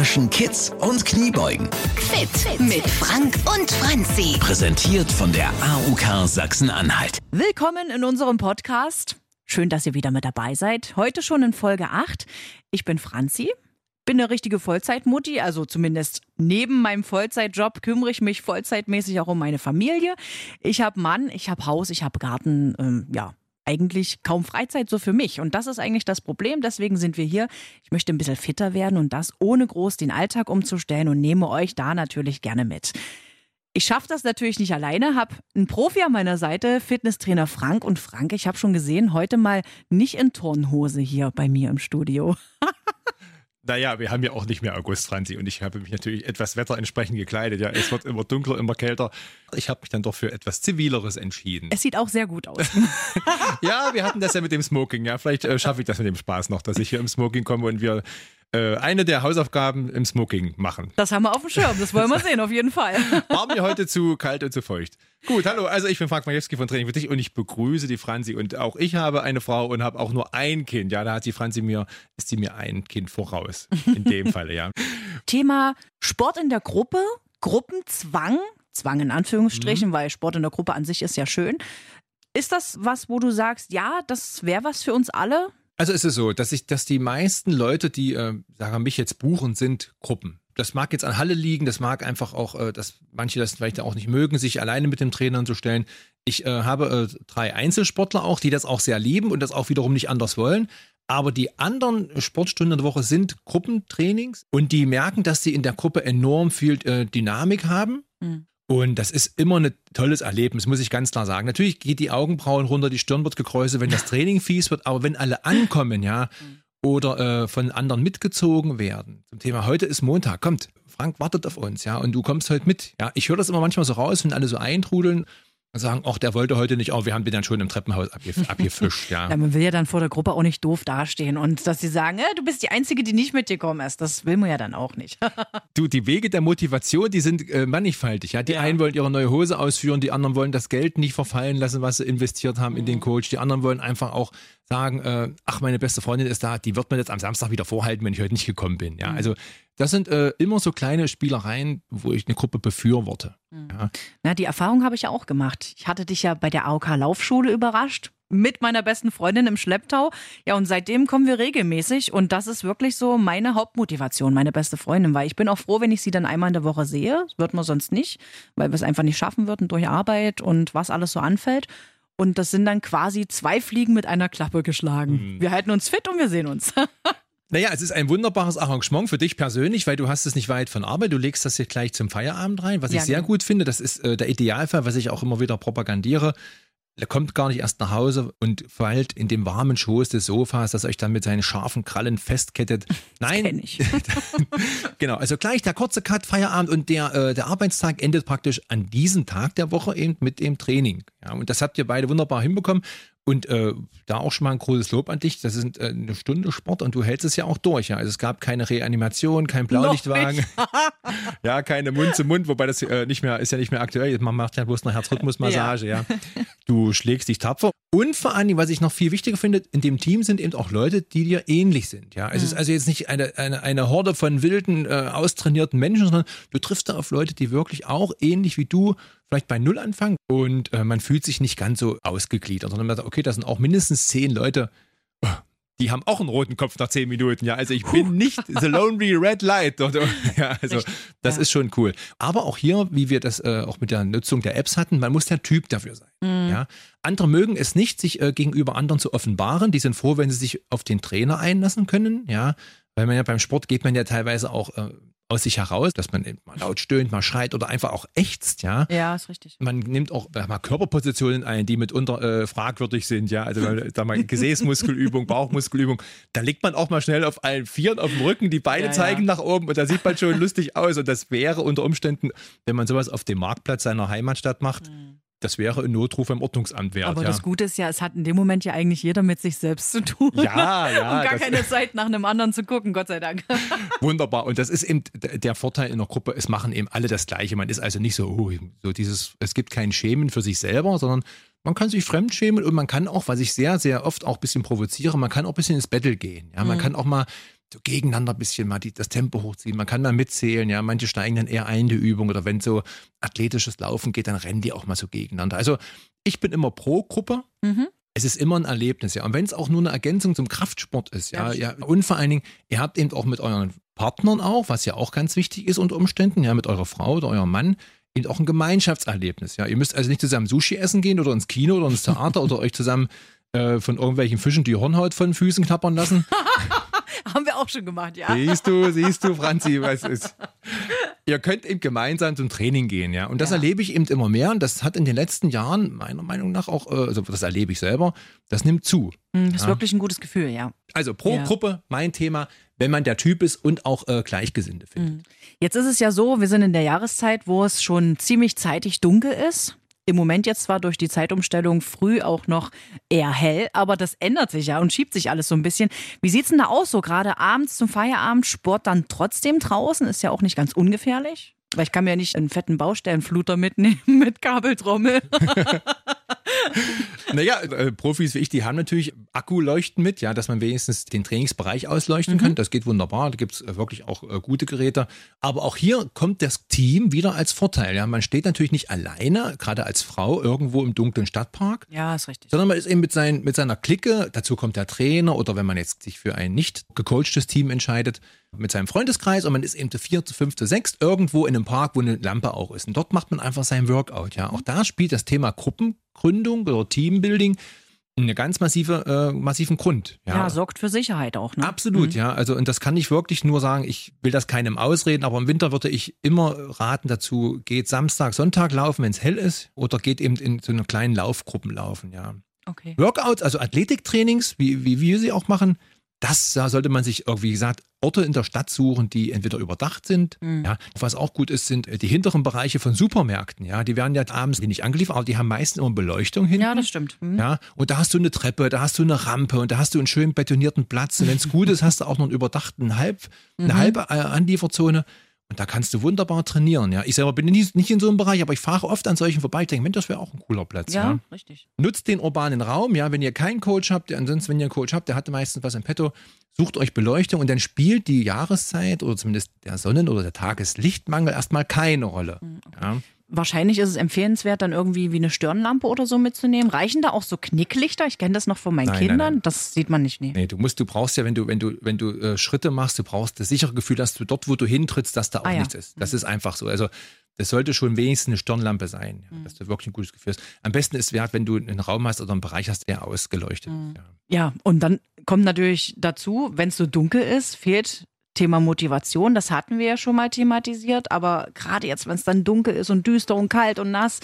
zwischen Kids und Kniebeugen. Fit mit Frank und Franzi. Präsentiert von der AUK Sachsen-Anhalt. Willkommen in unserem Podcast. Schön, dass ihr wieder mit dabei seid. Heute schon in Folge 8. Ich bin Franzi, bin eine richtige Vollzeitmutti, also zumindest neben meinem Vollzeitjob kümmere ich mich vollzeitmäßig auch um meine Familie. Ich habe Mann, ich habe Haus, ich habe Garten, ähm, ja, eigentlich kaum Freizeit so für mich. Und das ist eigentlich das Problem. Deswegen sind wir hier. Ich möchte ein bisschen fitter werden und das ohne groß den Alltag umzustellen und nehme euch da natürlich gerne mit. Ich schaffe das natürlich nicht alleine, habe einen Profi an meiner Seite, Fitnesstrainer Frank. Und Frank, ich habe schon gesehen, heute mal nicht in Turnhose hier bei mir im Studio. Naja, wir haben ja auch nicht mehr August, Franzi, und ich habe mich natürlich etwas wetterentsprechend gekleidet. Ja, es wird immer dunkler, immer kälter. Ich habe mich dann doch für etwas Zivileres entschieden. Es sieht auch sehr gut aus. ja, wir hatten das ja mit dem Smoking. Ja, vielleicht äh, schaffe ich das mit dem Spaß noch, dass ich hier im Smoking komme und wir äh, eine der Hausaufgaben im Smoking machen. Das haben wir auf dem Schirm, das wollen wir sehen, auf jeden Fall. War mir heute zu kalt und zu feucht. Gut, hallo, also ich bin Frank Majewski von Training für dich und ich begrüße die Franzi und auch ich habe eine Frau und habe auch nur ein Kind. Ja, da hat die Franzi mir, ist sie mir ein Kind voraus. In dem Falle, ja. Thema Sport in der Gruppe, Gruppenzwang, Zwang in Anführungsstrichen, mhm. weil Sport in der Gruppe an sich ist ja schön. Ist das was, wo du sagst, ja, das wäre was für uns alle? Also ist es so, dass ich, dass die meisten Leute, die äh, sagen mich jetzt buchen, sind Gruppen. Das mag jetzt an Halle liegen, das mag einfach auch, äh, dass manche das vielleicht auch nicht mögen, sich alleine mit dem Trainer zu stellen. Ich äh, habe äh, drei Einzelsportler auch, die das auch sehr lieben und das auch wiederum nicht anders wollen. Aber die anderen Sportstunden der Woche sind Gruppentrainings und die merken, dass sie in der Gruppe enorm viel äh, Dynamik haben. Mhm. Und das ist immer ein tolles Erlebnis, muss ich ganz klar sagen. Natürlich geht die Augenbrauen runter, die Stirn wird gekräuselt, wenn das Training fies wird, aber wenn alle ankommen, ja, oder äh, von anderen mitgezogen werden. Zum Thema heute ist Montag, kommt, Frank wartet auf uns, ja, und du kommst heute mit. Ja, ich höre das immer manchmal so raus, wenn alle so eintrudeln sagen, ach, der wollte heute nicht, oh, wir haben den dann schon im Treppenhaus abgefischt, ja. ja. Man will ja dann vor der Gruppe auch nicht doof dastehen und dass sie sagen, äh, du bist die Einzige, die nicht mitgekommen ist. Das will man ja dann auch nicht. du, die Wege der Motivation, die sind äh, mannigfaltig, ja. Die ja. einen wollen ihre neue Hose ausführen, die anderen wollen das Geld nicht verfallen lassen, was sie investiert haben mhm. in den mhm. Coach, die anderen wollen einfach auch sagen, äh, ach, meine beste Freundin ist da, die wird mir jetzt am Samstag wieder vorhalten, wenn ich heute nicht gekommen bin, ja. Mhm. Also das sind äh, immer so kleine Spielereien, wo ich eine Gruppe befürworte. Mhm. Ja. Na, die Erfahrung habe ich ja auch gemacht. Ich hatte dich ja bei der AOK Laufschule überrascht mit meiner besten Freundin im Schlepptau. Ja, und seitdem kommen wir regelmäßig und das ist wirklich so meine Hauptmotivation, meine beste Freundin, weil ich bin auch froh, wenn ich sie dann einmal in der Woche sehe. Das wird man sonst nicht, weil wir es einfach nicht schaffen würden durch Arbeit und was alles so anfällt. Und das sind dann quasi zwei Fliegen mit einer Klappe geschlagen. Mhm. Wir halten uns fit und wir sehen uns. Naja, es ist ein wunderbares Arrangement für dich persönlich, weil du hast es nicht weit von Arbeit. Du legst das jetzt gleich zum Feierabend rein, was ja, ich sehr genau. gut finde. Das ist äh, der Idealfall, was ich auch immer wieder propagandiere. Er kommt gar nicht erst nach Hause und fällt in dem warmen Schoß des Sofas, das euch dann mit seinen scharfen Krallen festkettet. Nein. Das ich. genau, also gleich der kurze Cut, Feierabend und der, äh, der Arbeitstag endet praktisch an diesem Tag der Woche eben mit dem Training. Ja, und das habt ihr beide wunderbar hinbekommen. Und äh, da auch schon mal ein großes Lob an dich. Das ist äh, eine Stunde Sport und du hältst es ja auch durch. Ja? Also es gab keine Reanimation, kein Blaulichtwagen, ja, keine Mund zu Mund, wobei das äh, nicht mehr ist ja nicht mehr aktuell. Man macht ja bloß eine Herzrhythmusmassage. Ja. ja. Du schlägst dich tapfer. Und vor allem, was ich noch viel wichtiger finde, in dem Team sind eben auch Leute, die dir ähnlich sind. Ja, es mhm. ist also jetzt nicht eine, eine, eine Horde von wilden, äh, austrainierten Menschen, sondern du triffst da auf Leute, die wirklich auch ähnlich wie du vielleicht bei Null anfangen und äh, man fühlt sich nicht ganz so ausgegliedert, sondern man sagt, okay, das sind auch mindestens zehn Leute, die haben auch einen roten Kopf nach zehn Minuten. Ja, also ich Puh. bin nicht the lonely red light. Ja, also Richtig. das ja. ist schon cool. Aber auch hier, wie wir das äh, auch mit der Nutzung der Apps hatten, man muss der Typ dafür sein. Mhm. Ja, andere mögen es nicht, sich äh, gegenüber anderen zu offenbaren. Die sind froh, wenn sie sich auf den Trainer einlassen können. Ja, weil man ja beim Sport geht man ja teilweise auch äh, aus sich heraus, dass man mal laut stöhnt, mal schreit oder einfach auch ächzt, ja. Ja, ist richtig. Man nimmt auch mal Körperpositionen ein, die mitunter äh, fragwürdig sind, ja. Also da mal Gesäßmuskelübung, Bauchmuskelübung. Da liegt man auch mal schnell auf allen Vieren auf dem Rücken, die Beine ja, zeigen ja. nach oben und da sieht man schon lustig aus. Und das wäre unter Umständen, wenn man sowas auf dem Marktplatz seiner Heimatstadt macht, mhm das wäre ein Notruf im Ordnungsamt wert. Aber ja. das Gute ist ja, es hat in dem Moment ja eigentlich jeder mit sich selbst zu tun. Ja, ja. Und gar keine Zeit nach einem anderen zu gucken, Gott sei Dank. Wunderbar. Und das ist eben der Vorteil in der Gruppe, es machen eben alle das Gleiche. Man ist also nicht so, oh, so dieses, es gibt kein Schämen für sich selber, sondern man kann sich fremdschämen und man kann auch, was ich sehr, sehr oft auch ein bisschen provoziere, man kann auch ein bisschen ins Battle gehen. Ja, man mhm. kann auch mal gegeneinander ein bisschen mal die, das Tempo hochziehen. Man kann mal mitzählen, ja. Manche steigen dann eher ein in die Übung oder wenn so athletisches Laufen geht, dann rennen die auch mal so gegeneinander. Also ich bin immer pro Gruppe. Mhm. Es ist immer ein Erlebnis, ja. Und wenn es auch nur eine Ergänzung zum Kraftsport ist, ja, ja, ja. Und vor allen Dingen, ihr habt eben auch mit euren Partnern auch, was ja auch ganz wichtig ist unter Umständen, ja, mit eurer Frau oder eurem Mann, eben auch ein Gemeinschaftserlebnis, ja. Ihr müsst also nicht zusammen Sushi essen gehen oder ins Kino oder ins Theater oder euch zusammen äh, von irgendwelchen Fischen die Hornhaut von Füßen knappern lassen. Haben wir auch schon gemacht, ja. Siehst du, siehst du, Franzi, was ist. Ihr könnt eben gemeinsam zum Training gehen, ja. Und das ja. erlebe ich eben immer mehr und das hat in den letzten Jahren meiner Meinung nach auch, äh, also das erlebe ich selber, das nimmt zu. Hm, das ist ja. wirklich ein gutes Gefühl, ja. Also pro ja. Gruppe mein Thema, wenn man der Typ ist und auch äh, Gleichgesinnte findet. Hm. Jetzt ist es ja so, wir sind in der Jahreszeit, wo es schon ziemlich zeitig dunkel ist. Im Moment jetzt zwar durch die Zeitumstellung früh auch noch eher hell, aber das ändert sich ja und schiebt sich alles so ein bisschen. Wie sieht es denn da aus, so gerade abends zum Feierabend, Sport dann trotzdem draußen? Ist ja auch nicht ganz ungefährlich. Weil ich kann mir ja nicht einen fetten Baustellenfluter mitnehmen mit Kabeltrommel. naja, äh, Profis wie ich, die haben natürlich Akkuleuchten mit, ja, dass man wenigstens den Trainingsbereich ausleuchten mhm. kann. Das geht wunderbar. Da gibt es äh, wirklich auch äh, gute Geräte. Aber auch hier kommt das Team wieder als Vorteil. Ja, man steht natürlich nicht alleine, gerade als Frau, irgendwo im dunklen Stadtpark. Ja, ist richtig. Sondern man ist eben mit, sein, mit seiner Clique, dazu kommt der Trainer oder wenn man jetzt sich für ein nicht gecoachtes Team entscheidet, mit seinem Freundeskreis und man ist eben zu vier, zu fünf, zu sechs irgendwo in einem Park, wo eine Lampe auch ist. Und dort macht man einfach sein Workout. Ja, auch da spielt das Thema Gruppengründung oder Teambuilding einen ganz massive, äh, massiven Grund. Ja. ja. sorgt für Sicherheit auch. Ne? Absolut, mhm. ja. Also und das kann ich wirklich nur sagen. Ich will das keinem ausreden, aber im Winter würde ich immer raten dazu: Geht Samstag, Sonntag laufen, wenn es hell ist, oder geht eben in so einer kleinen Laufgruppen laufen. Ja. Okay. Workouts, also Athletiktrainings, wie, wie wir sie auch machen, das da sollte man sich, wie gesagt, Orte in der Stadt suchen, die entweder überdacht sind. Mhm. Ja, was auch gut ist, sind äh, die hinteren Bereiche von Supermärkten. Ja, die werden ja abends nicht angeliefert, aber die haben meistens immer Beleuchtung hinten. Ja, das stimmt. Mhm. Ja, und da hast du eine Treppe, da hast du eine Rampe und da hast du einen schön betonierten Platz. Und wenn es gut ist, hast du auch noch einen überdachten Halb, eine mhm. halbe äh, Anlieferzone. Und da kannst du wunderbar trainieren. Ja, ich selber bin nicht, nicht in so einem Bereich, aber ich fahre oft an solchen vorbei. Ich denke, Mensch, das wäre auch ein cooler Platz. Ja, ja, richtig. Nutzt den urbanen Raum. Ja, wenn ihr keinen Coach habt, ansonsten, wenn ihr einen Coach habt, der hat meistens was im Petto, sucht euch Beleuchtung und dann spielt die Jahreszeit oder zumindest der Sonnen- oder der Tageslichtmangel erstmal keine Rolle. Hm, okay. Ja. Wahrscheinlich ist es empfehlenswert, dann irgendwie wie eine Stirnlampe oder so mitzunehmen. Reichen da auch so Knicklichter? Ich kenne das noch von meinen nein, Kindern. Nein, nein. Das sieht man nicht. Nee. nee, du musst, du brauchst ja, wenn du, wenn du, wenn du äh, Schritte machst, du brauchst das sichere Gefühl, dass du dort, wo du hintrittst, dass da auch ah, nichts ja. ist. Das mhm. ist einfach so. Also das sollte schon wenigstens eine Stirnlampe sein, ja, mhm. dass du wirklich ein gutes Gefühl hast. Am besten ist wert, wenn du einen Raum hast oder einen Bereich hast, der ausgeleuchtet mhm. ist. Ja. ja, und dann kommt natürlich dazu, wenn es so dunkel ist, fehlt Thema Motivation, das hatten wir ja schon mal thematisiert, aber gerade jetzt, wenn es dann dunkel ist und düster und kalt und nass.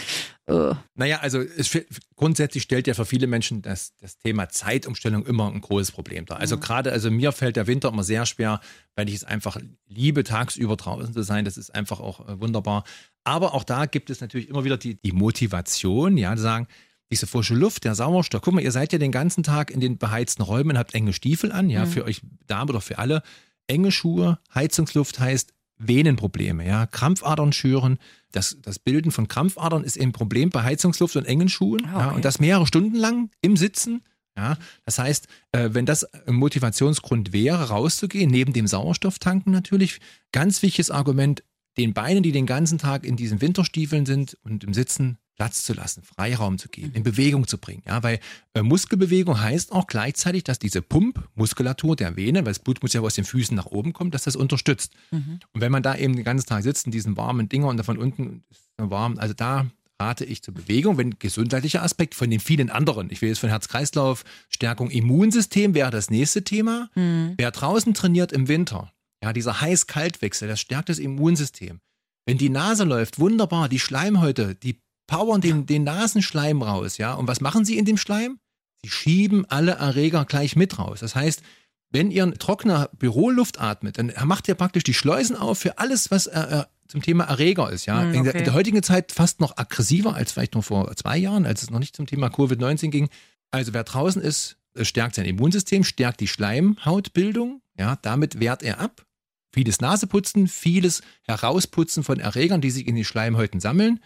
Äh. Naja, also es, grundsätzlich stellt ja für viele Menschen das, das Thema Zeitumstellung immer ein großes Problem dar. Also mhm. gerade, also mir fällt der Winter immer sehr schwer, weil ich es einfach liebe, tagsüber draußen zu sein. Das ist einfach auch äh, wunderbar. Aber auch da gibt es natürlich immer wieder die, die Motivation, ja, zu sagen, diese frische Luft, der Sauerstoff. Guck mal, ihr seid ja den ganzen Tag in den beheizten Räumen, habt enge Stiefel an, ja, mhm. für euch Damen oder für alle enge Schuhe, Heizungsluft heißt Venenprobleme, ja, Krampfadern schüren. Das, das Bilden von Krampfadern ist ein Problem bei Heizungsluft und engen Schuhen. Ah, okay. ja, und das mehrere Stunden lang im Sitzen. Ja, das heißt, äh, wenn das ein Motivationsgrund wäre, rauszugehen, neben dem Sauerstofftanken natürlich, ganz wichtiges Argument, den Beinen, die den ganzen Tag in diesen Winterstiefeln sind und im Sitzen, Platz zu lassen, Freiraum zu geben, in Bewegung zu bringen. Ja, weil äh, Muskelbewegung heißt auch gleichzeitig, dass diese Pumpmuskulatur der Vene, weil das Blut muss ja aus den Füßen nach oben kommen, dass das unterstützt. Mhm. Und wenn man da eben den ganzen Tag sitzt in diesen warmen Dinger und da von unten ist warm, also da rate ich zur Bewegung, wenn gesundheitlicher Aspekt von den vielen anderen. Ich will jetzt von Herz-Kreislauf, Stärkung Immunsystem wäre das nächste Thema. Mhm. Wer draußen trainiert im Winter, ja, dieser Heiß-Kalt-Wechsel, das stärkt das Immunsystem. Wenn die Nase läuft, wunderbar, die Schleimhäute, die powern den, den Nasenschleim raus, ja. Und was machen sie in dem Schleim? Sie schieben alle Erreger gleich mit raus. Das heißt, wenn ihr trockener Büroluft atmet, dann macht ihr praktisch die Schleusen auf für alles, was äh, äh zum Thema Erreger ist. Ja? Okay. In, der, in, der, heutigen Zeit fast noch aggressiver als vielleicht noch vor zwei Jahren, als es noch nicht zum Thema Covid-19 ging. Also wer draußen ist, stärkt sein Immunsystem, stärkt die Schleimhautbildung. Ja? Damit wehrt er ab. Vieles Naseputzen, vieles Herausputzen von Erregern, die sich in den Schleimhäuten sammeln.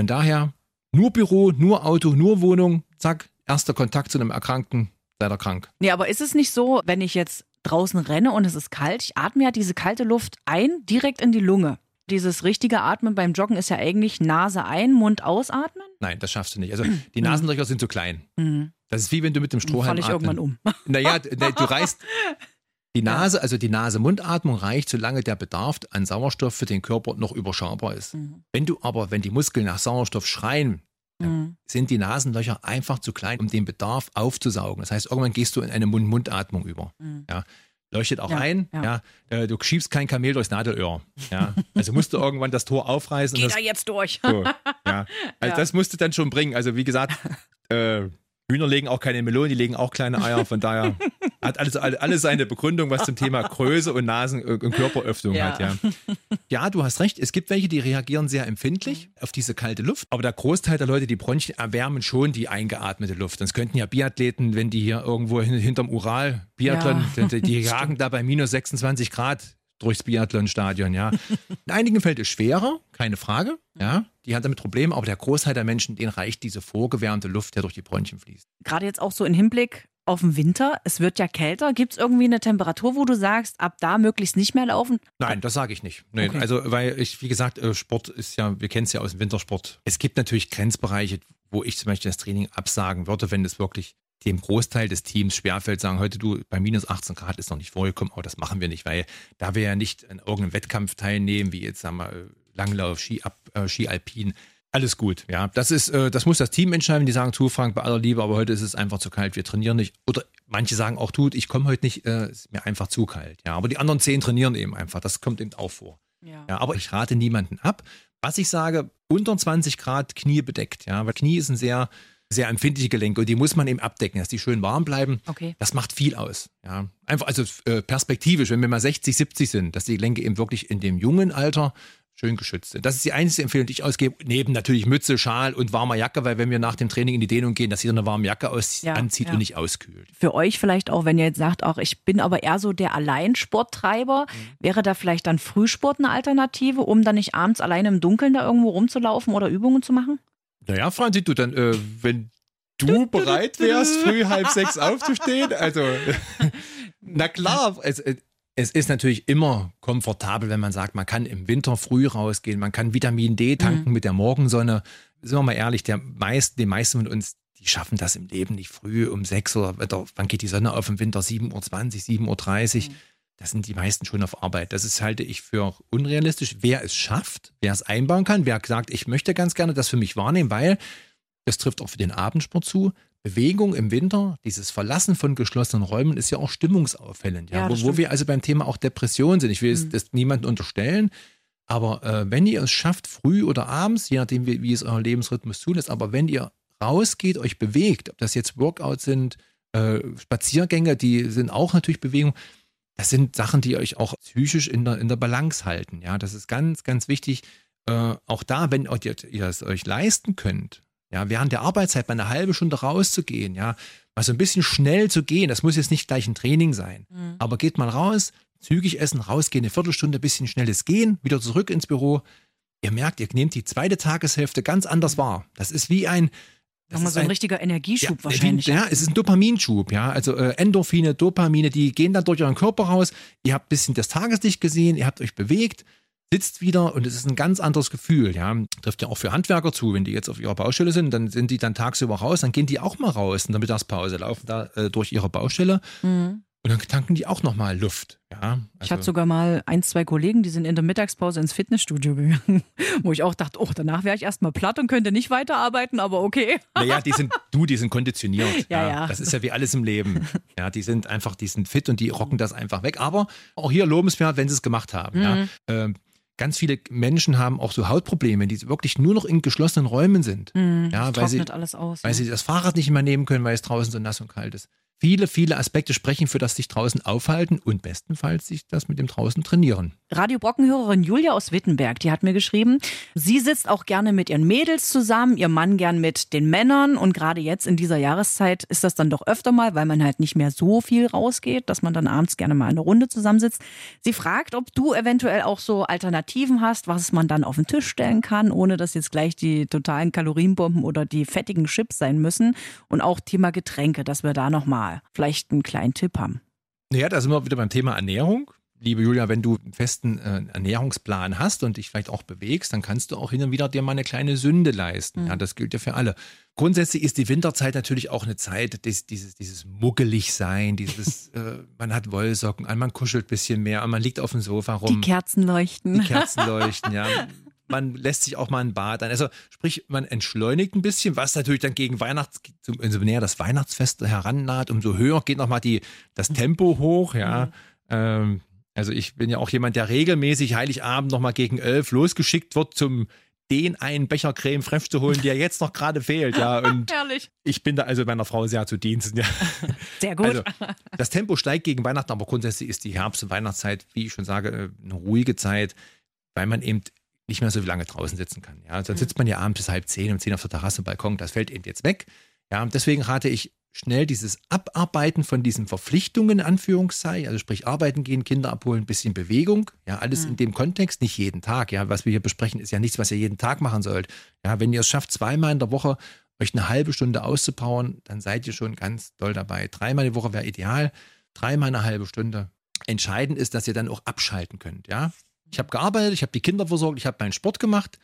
Von daher nur Büro, nur Auto, nur Wohnung, zack, erster Kontakt zu einem Erkrankten, leider krank. Nee, aber ist es nicht so, wenn ich jetzt draußen renne und es ist kalt, ich atme ja diese kalte Luft ein, direkt in die Lunge. Dieses richtige Atmen beim Joggen ist ja eigentlich Nase ein, Mund ausatmen. Nein, das schaffst du nicht. Also die Nasenlöcher sind zu klein. Mhm. Das ist wie wenn du mit dem Dann Strohhalm falle ich irgendwann atmen. um. Naja, ne, du reißt die Nase, also die Nase-Mund-Atmung reicht, solange der Bedarf an Sauerstoff für den Körper noch überschaubar ist. Mhm. Wenn du aber, wenn die Muskeln nach Sauerstoff schreien, Mhm. sind die Nasenlöcher einfach zu klein, um den Bedarf aufzusaugen. Das heißt, irgendwann gehst du in eine Mund-Mund-Atmung über. Mhm. Ja. Leuchtet auch Ja, ein, ja. ja. Äh, du schiebst kein Kamel durchs Nadelöhr. Ja. Also musst du irgendwann das Tor aufreißen. Geht das, er jetzt durch? so, ja. Also Ja. das musst du dann schon bringen. Also wie gesagt, äh, Hühner legen auch keine Melonen, die legen auch kleine Eier. Von daher hat alles, alle- alles seine Begründung, was zum Thema Größe und Nasen- und Körperöffnung Ja. hat. Ja. ja, du hast recht. Es gibt welche, die reagieren sehr empfindlich auf diese kalte Luft. Aber der Großteil der Leute, die Bronchien erwärmen schon die eingeatmete Luft. Sonst könnten ja Biathleten, wenn die hier irgendwo hin, hinterm Ural Biathlon, Ja. die, die jagen da bei minus 26 Grad durchs Biathlonstadion, ja. In einigen fällt es schwerer, keine Frage, ja. Die hat damit Probleme, aber der Großteil der Menschen, denen reicht diese vorgewärmte Luft, der durch die Bronchien fließt. Gerade jetzt auch so im Hinblick auf den Winter, es wird ja kälter. Gibt es irgendwie eine Temperatur, wo du sagst, ab da möglichst nicht mehr laufen? Nein, das sage ich nicht. Nee, Okay. Also, weil ich, wie gesagt, äh, Sport ist ja, wir kennen es ja aus dem Wintersport. Es gibt natürlich Grenzbereiche, wo ich zum Beispiel das Training absagen würde, wenn es wirklich dem Großteil des Teams schwerfällt, sagen, heute du, bei minus 18 Grad ist noch nicht vorgekommen, aber das machen wir nicht, weil da wir ja nicht an irgendeinem Wettkampf teilnehmen, wie jetzt sagen wir Langlauf, Ski, ab, äh, Ski Alpin. Alles gut, ja. Das ist, äh, das muss das Team entscheiden. Die sagen, tu Frank, bei aller Liebe, aber heute ist es einfach zu kalt, wir trainieren nicht. Oder manche sagen auch, tut, ich komme heute nicht, äh, ist mir einfach zu kalt. Ja, aber die anderen zehn trainieren eben einfach. Das kommt eben auch vor. Ja. Ja, aber ich rate niemanden ab. Was ich sage, unter 20 Grad Knie bedeckt, ja, weil Knie ist ein sehr, sehr empfindliche Gelenk und die muss man eben abdecken, dass die schön warm bleiben. Okay. Das macht viel aus. Ja. Einfach, also äh, perspektivisch, wenn wir mal 60, 70 sind, dass die Gelenke eben wirklich in dem jungen Alter schön geschützt sind. Das ist die einzige Empfehlung, die ich ausgebe. Neben natürlich Mütze, Schal und warmer Jacke, weil wenn wir nach dem Training in die Dehnung gehen, dass jeder eine warme Jacke aus Ja, anzieht ja. und nicht auskühlt. Für euch vielleicht auch, wenn ihr jetzt sagt, auch ich bin aber eher so der Alleinsporttreiber, Mhm. wäre da vielleicht dann Frühsport eine Alternative, um dann nicht abends alleine im Dunkeln da irgendwo rumzulaufen oder Übungen zu machen? Naja, Franzi, du dann, äh, wenn du bereit wärst, früh halb sechs aufzustehen, also na klar, es, es ist natürlich immer komfortabel, wenn man sagt, man kann im Winter früh rausgehen, man kann Vitamin D tanken mit der Morgensonne. Sind wir mal ehrlich, der meist, die meisten von uns, die schaffen das im Leben nicht früh um sechs oder oder wann geht die Sonne auf im Winter? 7.20 Uhr, 7.30 Uhr. Das sind die meisten schon auf Arbeit. Das ist, halte ich für unrealistisch. Wer es schafft, wer es einbauen kann, wer sagt, ich möchte ganz gerne das für mich wahrnehmen, weil das trifft auch für den Abendsport zu. Bewegung im Winter, dieses Verlassen von geschlossenen Räumen ist ja auch stimmungsauffällend. Ja, Ja, wo, wo wir also beim Thema auch Depression sind. Ich will es Mhm. das niemandem unterstellen, aber äh, wenn ihr es schafft, früh oder abends, je nachdem, wie, wie es euer Lebensrhythmus zulässt, aber wenn ihr rausgeht, euch bewegt, ob das jetzt Workouts sind, äh, Spaziergänge, die sind auch natürlich Bewegung. Das sind Sachen, die euch auch psychisch in der, in der Balance halten. Ja, das ist ganz, ganz wichtig. Äh, auch da, wenn ihr, ihr es euch leisten könnt, ja, während der Arbeitszeit mal eine halbe Stunde rauszugehen, ja, mal so ein bisschen schnell zu gehen, das muss jetzt nicht gleich ein Training sein. Aber geht mal raus, zügig essen, rausgehen, eine Viertelstunde, ein bisschen schnelles Gehen, wieder zurück ins Büro. Ihr merkt, ihr nehmt die zweite Tageshälfte ganz anders wahr. Das ist wie ein, Nochmal ist so ein, ein richtiger Energieschub ja, wahrscheinlich. Ja, es ist ein Dopaminschub, ja. Also äh, Endorphine, Dopamine, die gehen dann durch euren Körper raus. Ihr habt ein bisschen das Tageslicht gesehen, ihr habt euch bewegt, sitzt wieder und es ist ein ganz anderes Gefühl, ja. Trifft ja auch für Handwerker zu, wenn die jetzt auf ihrer Baustelle sind, dann sind die dann tagsüber raus, dann gehen die auch mal raus in der Mittagspause, laufen da äh, durch ihre Baustelle Mhm. Und dann tanken die auch nochmal Luft, ja. Ich Also- hatte sogar mal ein, zwei Kollegen, die sind in der Mittagspause ins Fitnessstudio gegangen, wo ich auch dachte, oh, danach wäre ich erstmal platt und könnte nicht weiterarbeiten, aber okay. Naja, die sind, du, die sind konditioniert. Ja, ja. Das ist ja wie alles im Leben. Ja, die sind einfach, die sind fit und die rocken das einfach weg. Aber auch hier lobenswert, wenn sie es gemacht haben. Ja. Ähm, ganz viele Menschen haben auch so Hautprobleme, die wirklich nur noch in geschlossenen Räumen sind. Ja, weil sie, alles aus. weil ne? sie das Fahrrad nicht mehr nehmen können, weil es draußen so nass und kalt ist. Viele, viele Aspekte sprechen für das sich draußen aufhalten und bestenfalls sich das mit dem draußen trainieren. Radio Brockenhörerin Julia aus Wittenberg, die hat mir geschrieben, sie sitzt auch gerne mit ihren Mädels zusammen, ihr Mann gern mit den Männern und gerade jetzt in dieser Jahreszeit ist das dann doch öfter mal, weil man halt nicht mehr so viel rausgeht, dass man dann abends gerne mal eine Runde zusammensitzt. Sie fragt, ob du eventuell auch so Alternativen hast, was man dann auf den Tisch stellen kann, ohne dass jetzt gleich die totalen Kalorienbomben oder die fettigen Chips sein müssen und auch Thema Getränke, dass wir da vielleicht einen kleinen Tipp haben. Naja, da sind wir wieder beim Thema Ernährung. Liebe Julia, wenn du einen festen äh, Ernährungsplan hast und dich vielleicht auch bewegst, dann kannst du auch hin und wieder dir mal eine kleine Sünde leisten. Mhm. Ja, das gilt ja für alle. Grundsätzlich ist die Winterzeit natürlich auch eine Zeit, des, dieses, dieses muggelig sein, dieses, äh, man hat Wollsocken an, man kuschelt ein bisschen mehr, man liegt auf dem Sofa rum. Die Kerzen leuchten. Die Kerzen leuchten, ja. man lässt sich auch mal ein Bad ein. Also sprich, man entschleunigt ein bisschen, was natürlich dann gegen Weihnachts, umso näher das Weihnachtsfest herannaht, umso höher geht nochmal die, das Tempo hoch, ja. Mhm. Ähm, also ich bin ja auch jemand, der regelmäßig Heiligabend nochmal gegen elf losgeschickt wird zum den einen Becher Creme fraiche zu holen, der jetzt noch gerade fehlt, ja. Und Herrlich. ich bin da also meiner Frau sehr zu Diensten, ja. Sehr gut. Also, das Tempo steigt gegen Weihnachten, aber grundsätzlich ist die Herbst- und Weihnachtszeit, wie ich schon sage, eine ruhige Zeit, weil man eben nicht mehr so lange draußen sitzen kann. Ja, dann mhm. sitzt man ja abends bis halb zehn, um zehn auf der Terrasse, Balkon, das fällt eben jetzt weg. Ja, deswegen rate ich schnell dieses Abarbeiten von diesen Verpflichtungen, Anführungszeichen, also sprich arbeiten gehen, Kinder abholen, ein bisschen Bewegung, ja, alles mhm. in dem Kontext, nicht jeden Tag, ja, was wir hier besprechen, ist ja nichts, was ihr jeden Tag machen sollt. Ja, wenn ihr es schafft, zweimal in der Woche euch eine halbe Stunde auszupowern, dann seid ihr schon ganz doll dabei. Dreimal die Woche wäre ideal, dreimal eine halbe Stunde. Entscheidend ist, dass ihr dann auch abschalten könnt, ja. Ich habe gearbeitet, ich habe die Kinder versorgt, ich habe meinen Sport gemacht.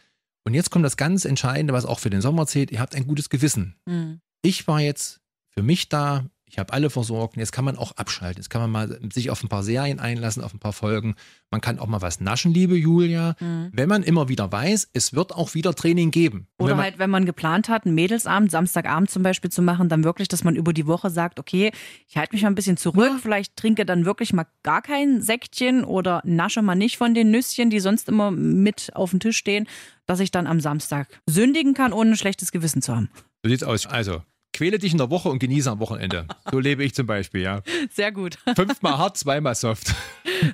Und jetzt kommt das ganz Entscheidende, was auch für den Sommer zählt. Ihr habt ein gutes Gewissen. Mhm. Ich war jetzt für mich da, ich habe alle versorgt. Jetzt kann man auch abschalten. Jetzt kann man mal sich auf ein paar Serien einlassen, auf ein paar Folgen. Man kann auch mal was naschen, liebe Julia. Mhm. Wenn man immer wieder weiß, es wird auch wieder Training geben. Oder wenn halt, wenn man geplant hat, einen Mädelsabend, Samstagabend zum Beispiel zu machen, dann wirklich, dass man über die Woche sagt, okay, ich halte mich mal ein bisschen zurück, ja. vielleicht trinke dann wirklich mal gar kein Säckchen oder nasche mal nicht von den Nüsschen, die sonst immer mit auf dem Tisch stehen, dass ich dann am Samstag sündigen kann, ohne ein schlechtes Gewissen zu haben. So sieht's aus. Also, quäle dich in der Woche und genieße am Wochenende. So lebe ich zum Beispiel, ja. Sehr gut. Fünfmal hart, zweimal soft.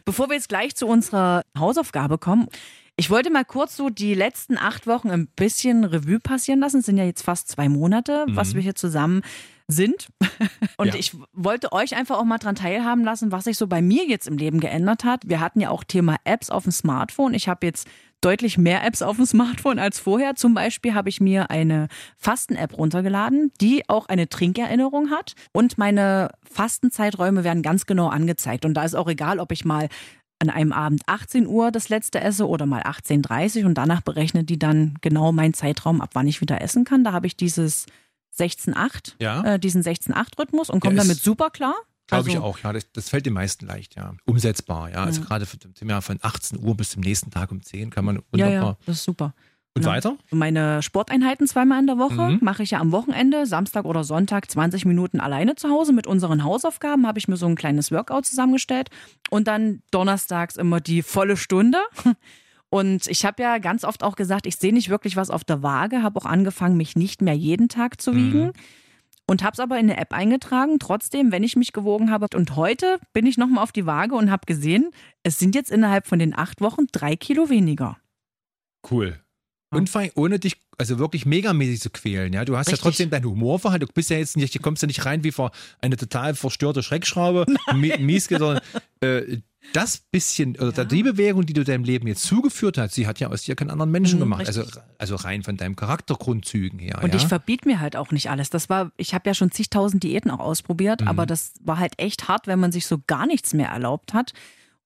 Bevor wir jetzt gleich zu unserer Hausaufgabe kommen, ich wollte mal kurz so die letzten acht Wochen ein bisschen Revue passieren lassen. Es sind ja jetzt fast zwei Monate, mhm. was wir hier zusammen sind. Und ja. ich wollte euch einfach auch mal daran teilhaben lassen, was sich so bei mir jetzt im Leben geändert hat. Wir hatten ja auch Thema Apps auf dem Smartphone. Ich habe jetzt deutlich mehr Apps auf dem Smartphone als vorher. Zum Beispiel habe ich mir eine Fasten-App runtergeladen, die auch eine Trinkerinnerung hat. Und meine Fastenzeiträume werden ganz genau angezeigt. Und da ist auch egal, ob ich mal an einem Abend 18 Uhr das letzte esse oder mal 18.30 Uhr und danach berechnet die dann genau meinen Zeitraum, ab wann ich wieder essen kann. Da habe ich dieses 16-8, ja. äh, diesen 16-8-Rhythmus und komme damit super klar. Glaube also, ich auch, ja. Das, das, fällt den meisten leicht, ja. Umsetzbar, ja. Also gerade für, von 18 Uhr bis zum nächsten Tag um 10 kann man wunderbar. Ja, ja, das ist super. Und ja. weiter? Meine Sporteinheiten zweimal in der Woche mhm. mache ich ja am Wochenende, Samstag oder Sonntag, 20 Minuten alleine zu Hause. Mit unseren Hausaufgaben habe ich mir so ein kleines Workout zusammengestellt. Und dann donnerstags immer die volle Stunde. Und ich habe ja ganz oft auch gesagt, ich sehe nicht wirklich was auf der Waage, habe auch angefangen, mich nicht mehr jeden Tag zu wiegen. Mhm und habe es aber in eine App eingetragen, trotzdem, wenn ich mich gewogen habe. Und heute bin ich nochmal auf die Waage und habe gesehen, es sind jetzt innerhalb von den acht Wochen drei Kilo weniger. Cool. Und ohne dich also wirklich megamäßig zu quälen. Ja, du hast Richtig. ja trotzdem deinen Humor verhalten. Du bist ja jetzt nicht, du kommst ja nicht rein wie vor eine total verstörte Schreckschraube, mies, sondern äh, das bisschen, oder ja. die Bewegung, die du deinem Leben jetzt zugeführt hast, sie hat ja aus dir keinen anderen Menschen mhm, gemacht. Also, also rein von deinem Charaktergrundzügen her. Und ja? ich verbiete mir halt auch nicht alles. Das war, ich habe ja schon zigtausend Diäten auch ausprobiert, mhm. aber das war halt echt hart, wenn man sich so gar nichts mehr erlaubt hat.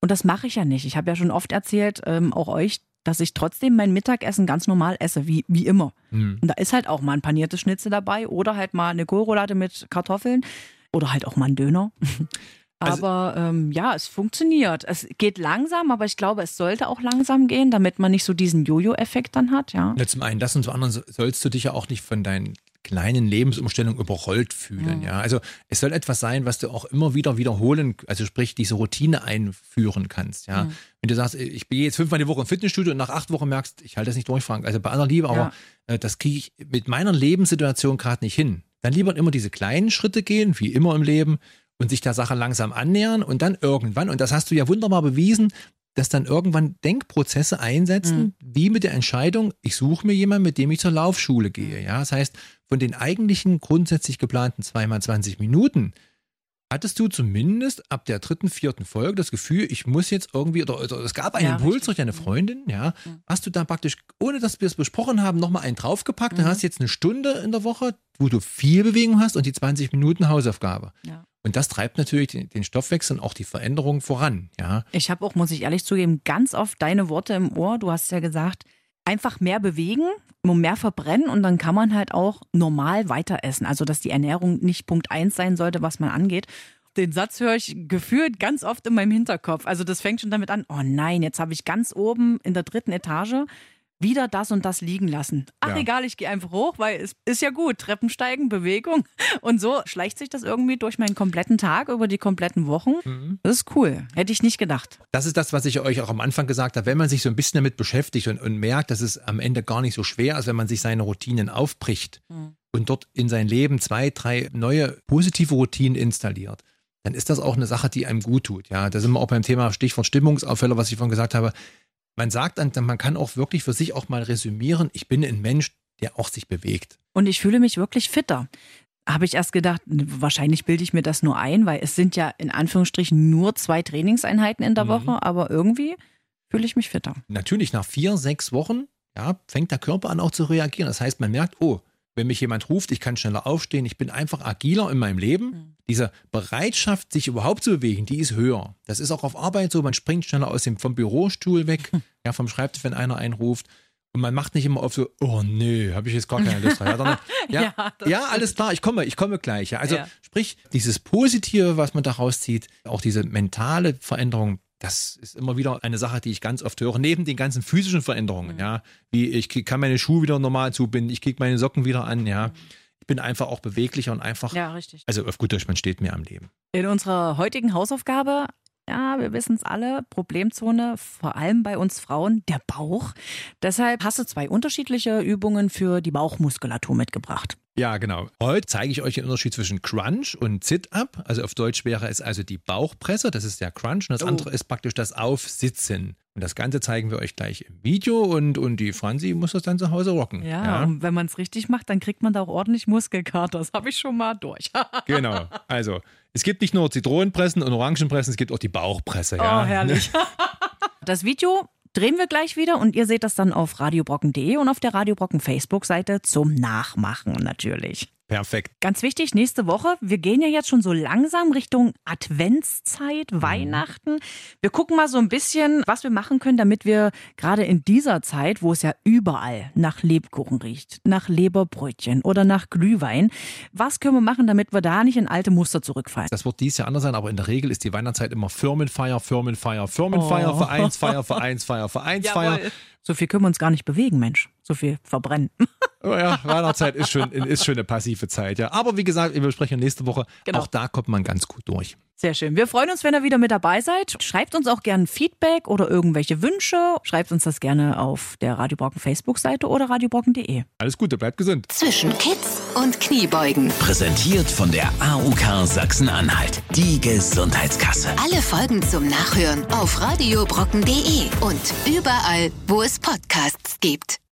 Und das mache ich ja nicht. Ich habe ja schon oft erzählt, ähm, auch euch, dass ich trotzdem mein Mittagessen ganz normal esse, wie, wie immer. Mhm. Und da ist halt auch mal ein paniertes Schnitzel dabei oder halt mal eine Kohlroulade mit Kartoffeln oder halt auch mal ein Döner. Also, aber ähm, ja, es funktioniert. Es geht langsam, aber ich glaube, es sollte auch langsam gehen, damit man nicht so diesen Jojo-Effekt dann hat, ja. ja. Zum einen das und zum anderen sollst du dich ja auch nicht von deinen kleinen Lebensumstellungen überrollt fühlen, ja. ja. Also es soll etwas sein, was du auch immer wieder wiederholen, also sprich diese Routine einführen kannst, ja. Mhm. Wenn du sagst, ich gehe jetzt fünfmal die Woche im Fitnessstudio und nach acht Wochen merkst, ich halte das nicht durch, Frank. Also bei aller Liebe, aber ja. äh, das kriege ich mit meiner Lebenssituation gerade nicht hin. Dann lieber immer diese kleinen Schritte gehen, wie immer im Leben, und sich der Sache langsam annähern und dann irgendwann, und das hast du ja wunderbar bewiesen, dass dann irgendwann Denkprozesse einsetzen, mhm. wie mit der Entscheidung, ich suche mir jemanden, mit dem ich zur Laufschule gehe. Ja, das heißt, von den eigentlichen grundsätzlich geplanten zweimal 20 Minuten hattest du zumindest ab der dritten, vierten Folge das Gefühl, ich muss jetzt irgendwie, oder, oder es gab einen Ja, Impuls richtig. durch deine Freundin, ja, hast du da praktisch, ohne dass wir es besprochen haben, nochmal einen draufgepackt, Mhm. hast du jetzt eine Stunde in der Woche, wo du viel Bewegung hast und die 20 Minuten Hausaufgabe. Ja. Und das treibt natürlich den, den Stoffwechsel und auch die Veränderung voran, ja. Ich habe auch, muss ich ehrlich zugeben, ganz oft deine Worte im Ohr. Du hast ja gesagt, einfach mehr bewegen, mehr verbrennen und dann kann man halt auch normal weiter essen. Also, dass die Ernährung nicht Punkt eins sein sollte, was man angeht. Den Satz höre ich gefühlt ganz oft in meinem Hinterkopf. Also, das fängt schon damit an, oh nein, jetzt habe ich ganz oben in der dritten Etage wieder das und das liegen lassen. Ach Ja. egal, ich gehe einfach hoch, weil es ist ja gut. Treppensteigen, Bewegung. Und so schleicht sich das irgendwie durch meinen kompletten Tag, über die kompletten Wochen. Mhm. Das ist cool. Hätte ich nicht gedacht. Das ist das, was ich euch auch am Anfang gesagt habe. Wenn man sich so ein bisschen damit beschäftigt und, und merkt, dass es am Ende gar nicht so schwer ist, wenn man sich seine Routinen aufbricht und dort in sein Leben zwei, drei neue positive Routinen installiert, dann ist das auch eine Sache, die einem gut tut. Ja, da sind wir auch beim Thema Stichwort Stimmungsaufheller, was ich vorhin gesagt habe. Man sagt dann, man kann auch wirklich für sich auch mal resümieren, ich bin ein Mensch, der auch sich bewegt. Und ich fühle mich wirklich fitter. Habe ich erst gedacht, wahrscheinlich bilde ich mir das nur ein, weil es sind ja in Anführungsstrichen nur zwei Trainingseinheiten in der Mhm. Woche, aber irgendwie fühle ich mich fitter. natürlich nach vier, sechs Wochen, ja, fängt der Körper an auch zu reagieren. Das heißt, man merkt, oh, wenn mich jemand ruft, ich kann schneller aufstehen, ich bin einfach agiler in meinem Leben. Mhm. Diese Bereitschaft, sich überhaupt zu bewegen, die ist höher. Das ist auch auf Arbeit so, man springt schneller aus dem, vom Bürostuhl weg, ja, vom Schreibtisch, wenn einer einen ruft. Und man macht nicht immer auf so, oh nee, habe ich jetzt gar keine Lust drauf. Ja, ja, Ja, alles klar, ich komme, ich komme gleich. Ja. Also sprich, dieses Positive, was man da rauszieht, auch diese mentale Veränderung, das ist immer wieder eine Sache, die ich ganz oft höre, neben den ganzen physischen Veränderungen, Mhm. ja, wie ich krieg- kann meine Schuhe wieder normal zubinden, ich kriege meine Socken wieder an, ja. Ich bin einfach auch beweglicher und einfach, Ja, richtig. also auf gut Deutsch, man steht mehr am Leben. In unserer heutigen Hausaufgabe, ja, wir wissen es alle, Problemzone, vor allem bei uns Frauen, der Bauch. Deshalb hast du zwei unterschiedliche Übungen für die Bauchmuskulatur mitgebracht. Ja, genau. Heute zeige ich euch den Unterschied zwischen Crunch und Sit-Up. Also auf Deutsch wäre es also die Bauchpresse, das ist der Crunch. Und das Oh. andere ist praktisch das Aufsitzen. Und das Ganze zeigen wir euch gleich im Video und, und die Franzi muss das dann zu Hause rocken. Ja, und wenn man es richtig macht, dann kriegt man da auch ordentlich Muskelkater. Das habe ich schon mal durch. Genau. Also, es gibt nicht nur Zitronenpressen und Orangenpressen, es gibt auch die Bauchpresse. Ja. Oh, herrlich. Das Video drehen wir gleich wieder und ihr seht das dann auf radiobrocken.de und auf der Radiobrocken Facebook-Seite zum Nachmachen natürlich. Perfekt. Ganz wichtig, nächste Woche, wir gehen ja jetzt schon so langsam Richtung Adventszeit, Weihnachten. Wir gucken mal so ein bisschen, was wir machen können, damit wir gerade in dieser Zeit, wo es ja überall nach Lebkuchen riecht, nach Leberbrötchen oder nach Glühwein, was können wir machen, damit wir da nicht in alte Muster zurückfallen? Das wird dies Jahr anders sein, aber in der Regel ist die Weihnachtszeit immer Firmenfeier, Firmenfeier, Firmenfeier, Oh. Vereinsfeier, Vereinsfeier, Vereinsfeier. So viel können wir uns gar nicht bewegen, Mensch. So viel verbrennen. Oh ja, Weihnachtszeit ist schon, ist schon eine passive Zeit, ja. Aber wie gesagt, wir besprechen nächste Woche. Genau. Auch da kommt man ganz gut durch. Sehr schön. Wir freuen uns, wenn ihr wieder mit dabei seid. Schreibt uns auch gerne Feedback oder irgendwelche Wünsche. Schreibt uns das gerne auf der Radio Brocken Facebook-Seite oder radiobrocken.de. Alles Gute, bleibt gesund. Zwischen Kids und Kniebeugen. Präsentiert von der AUK Sachsen-Anhalt. Die Gesundheitskasse. Alle Folgen zum Nachhören auf radiobrocken.de und überall, wo es Podcasts gibt.